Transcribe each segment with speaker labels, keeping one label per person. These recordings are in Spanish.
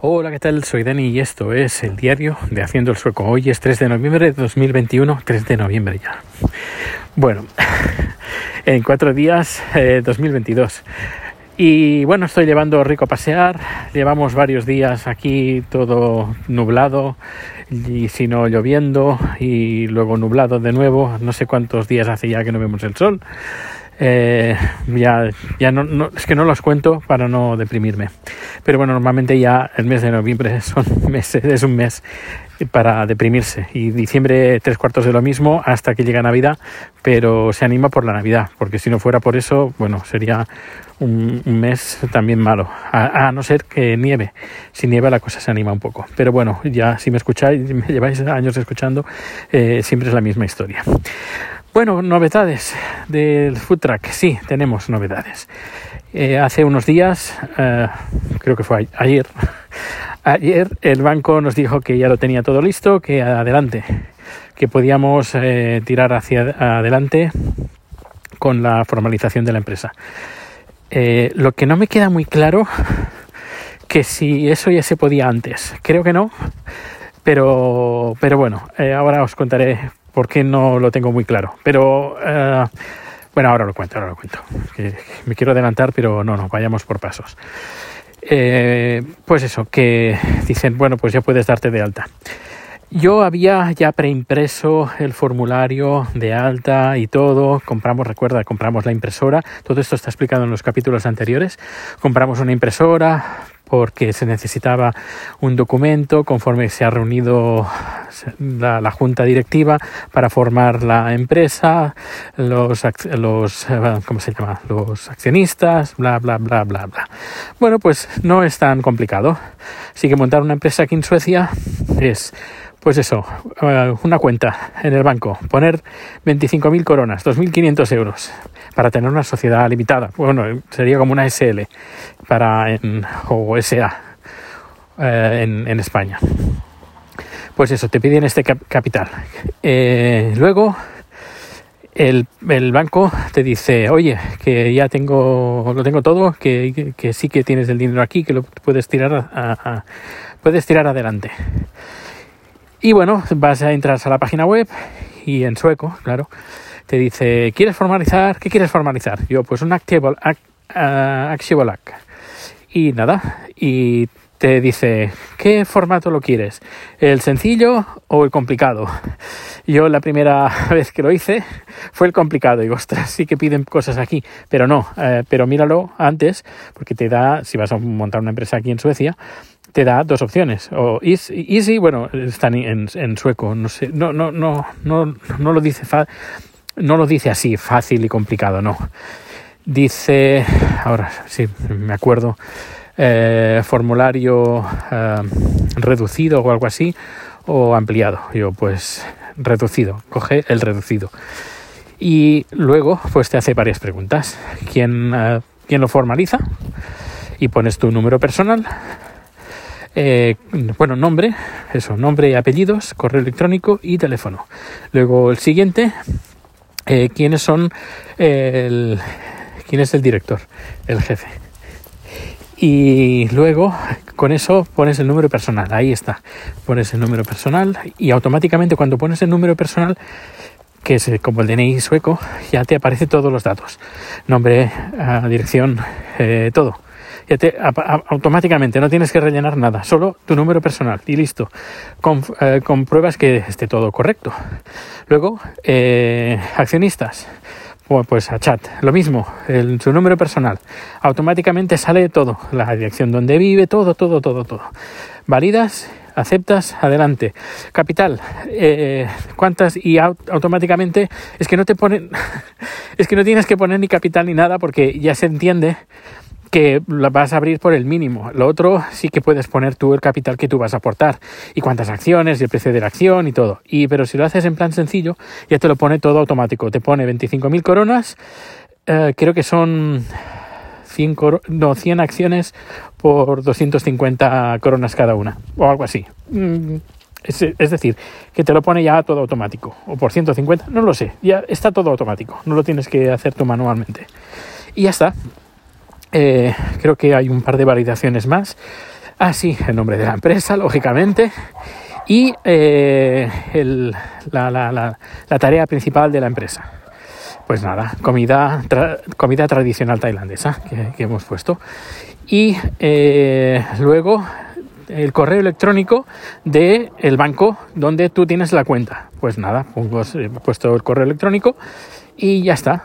Speaker 1: Hola, ¿qué tal? Soy Dani y esto es el diario de Haciendo el Sueco. Hoy es 3 de noviembre de 2021, 3 de noviembre ya. Bueno, en cuatro días, eh, 2022. Y bueno, estoy llevando rico a pasear. Llevamos varios días aquí todo nublado y si no lloviendo y luego nublado de nuevo. No sé cuántos días hace ya que no vemos el sol. Eh, ya ya no, no, es que no los cuento para no deprimirme. Pero bueno, normalmente ya el mes de noviembre son meses, es un mes para deprimirse. Y diciembre tres cuartos de lo mismo hasta que llega Navidad, pero se anima por la Navidad, porque si no fuera por eso, bueno, sería un, mes también malo. A, a, no ser que nieve. Si nieva la cosa se anima un poco. Pero bueno, ya si me escucháis, me lleváis años escuchando, eh, siempre es la misma historia. Bueno, novedades del food truck. Sí, tenemos novedades. Eh, hace unos días, eh, creo que fue ayer, ayer el banco nos dijo que ya lo tenía todo listo, que adelante, que podíamos eh, tirar hacia adelante con la formalización de la empresa. Lo que no me queda muy claro que si eso ya se podía antes. Creo que no, pero, pero bueno, ahora os contaré por qué no lo tengo muy claro. Pero uh, bueno, ahora lo cuento, ahora lo cuento. Me quiero adelantar, pero no, no, vayamos por pasos. Eh, pues eso, que dicen, bueno, pues ya puedes darte de alta. Yo había ya preimpreso el formulario de alta y todo. Compramos, recuerda, compramos la impresora. Todo esto está explicado en los capítulos anteriores. Compramos una impresora porque se necesitaba un documento conforme se ha reunido la, la junta directiva para formar la empresa, los, los, ¿cómo se llama? Los accionistas, bla, bla, bla, bla, bla. Bueno, pues no es tan complicado. Así que montar una empresa aquí en Suecia es pues eso, una cuenta en el banco, poner 25.000 coronas, 2.500 euros para tener una sociedad limitada. Bueno, sería como una SL para en, o SA eh, en, España. Pues eso, te piden este cap capital. Eh, luego el, banco te dice, oye, que ya tengo, lo tengo todo, que, sí que tienes el dinero aquí, que lo puedes tirar, puedes tirar adelante. Y bueno, vas a entrar a la página web y en sueco, claro, te dice, ¿quieres formalizar? ¿Qué quieres formalizar? Yo, pues un Actiable Actiable Y nada, y te dice, ¿qué formato lo quieres? ¿El sencillo o el complicado? Yo la primera vez que lo hice fue el complicado. Digo, ostras, sí que piden cosas aquí, pero no, eh, pero míralo antes, porque te da, si vas a montar una empresa aquí en Suecia, te da dos opciones. O easy, easy bueno, están en, en, sueco, no sé, no, no, no, no, no lo dice fa, no lo dice así, fácil y complicado, no. Dice, ahora sí, me acuerdo, eh, formulario eh, reducido o algo así, o ampliado. Yo, pues, reducido, coge el reducido. Y luego, pues te hace varias preguntas. ¿Quién, eh, ¿quién lo formaliza? Y pones tu número personal, bueno, nombre, eso, nombre y apellidos, correo electrónico y teléfono. Luego el siguiente, eh, quiénes son el, quién es el director, el jefe. Y luego con eso pones el número personal, ahí está, pones el número personal y automáticamente cuando pones el número personal que es como el DNI sueco, ya te aparece todos los datos, nombre, uh, dirección, eh, todo automáticamente no tienes que rellenar nada, solo tu número personal y listo. Com, eh, compruebas que esté todo correcto. Luego, eh, accionistas. Pues a chat, lo mismo, el, su número personal. Automáticamente sale todo, la dirección donde vive, todo, todo, todo, todo. Validas, aceptas, adelante. Capital, eh, ¿cuántas? Y au automáticamente es que no te ponen, es que no tienes que poner ni capital ni nada porque ya se entiende que la vas a abrir por el mínimo. Lo otro sí que puedes poner tú el capital que tú vas a aportar y cuántas acciones y el precio de la acción y todo. Y pero si lo haces en plan sencillo, ya te lo pone todo automático. Te pone 25.000 coronas, eh, creo que son 100, no, 100 acciones por 250 coronas cada una o algo así. Mm, es, es, decir, que te lo pone ya todo automático o por 150, no lo sé, ya está todo automático, no lo tienes que hacer tú manualmente. Y ya está, eh, creo que hay un par de validaciones más. Ah, sí, el nombre de la empresa, lógicamente. Y eh, la, la, tarea principal de la empresa. Pues nada, comida, comida tradicional tailandesa que, hemos puesto. Y eh, luego el correo electrónico del el banco donde tú tienes la cuenta. Pues nada, he puesto el correo electrónico y ya está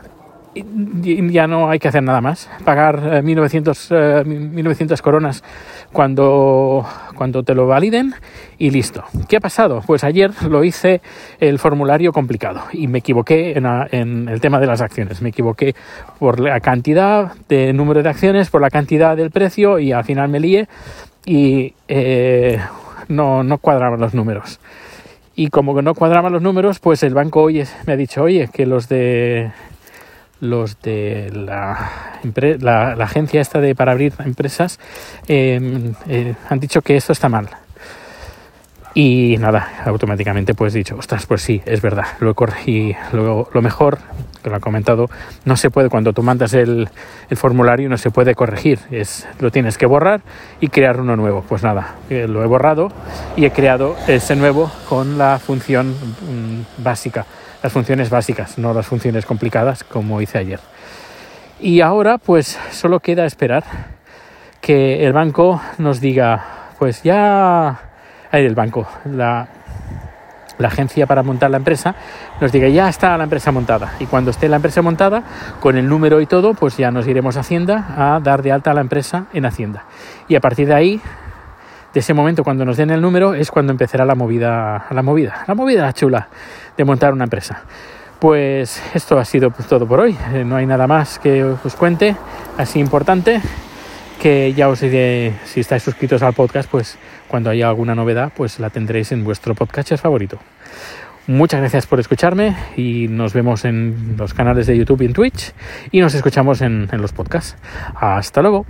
Speaker 1: ya no hay que hacer nada más. Pagar 1900, eh, 1900 eh, coronas cuando, cuando te lo validen y listo. ¿Qué ha pasado? Pues ayer lo hice el formulario complicado y me equivoqué en, el tema de las acciones. Me equivoqué por la cantidad de número de acciones, por la cantidad del precio y al final me lié y eh, no, no cuadraban los números. Y como no cuadraban los números, pues el banco hoy me ha dicho, oye, que los de los de la, la, agencia esta de para abrir empresas em, eh, han dicho que esto está mal. Y nada, automáticamente pues dicho, ostras, pues sí, es verdad, lo y lo, lo mejor, que lo ha comentado, no se puede, cuando tú mandas el, el, formulario no se puede corregir, es, lo tienes que borrar y crear uno nuevo. Pues nada, eh, lo he borrado y he creado ese nuevo con la función mm, básica las funciones básicas, no las funciones complicadas como hice ayer. Y ahora pues solo queda esperar que el banco nos diga, pues ya, hay el banco, la agencia para montar la empresa, nos diga ya está la empresa montada. Y cuando esté la empresa montada, con el número y todo, pues ya nos iremos a Hacienda a dar de alta la empresa en Hacienda. Y a partir de ahí de ese momento cuando nos den el número es cuando empezará la movida, la movida, la movida chula de montar una empresa. Pues esto ha sido todo por hoy. Eh, no hay nada más que os cuente así importante que ya os diré si estáis suscritos al podcast, pues cuando haya alguna novedad, pues la tendréis en vuestro podcast favorito. Muchas gracias por escucharme y nos vemos en los canales de YouTube y en Twitch y nos escuchamos en, en los podcasts. Hasta luego.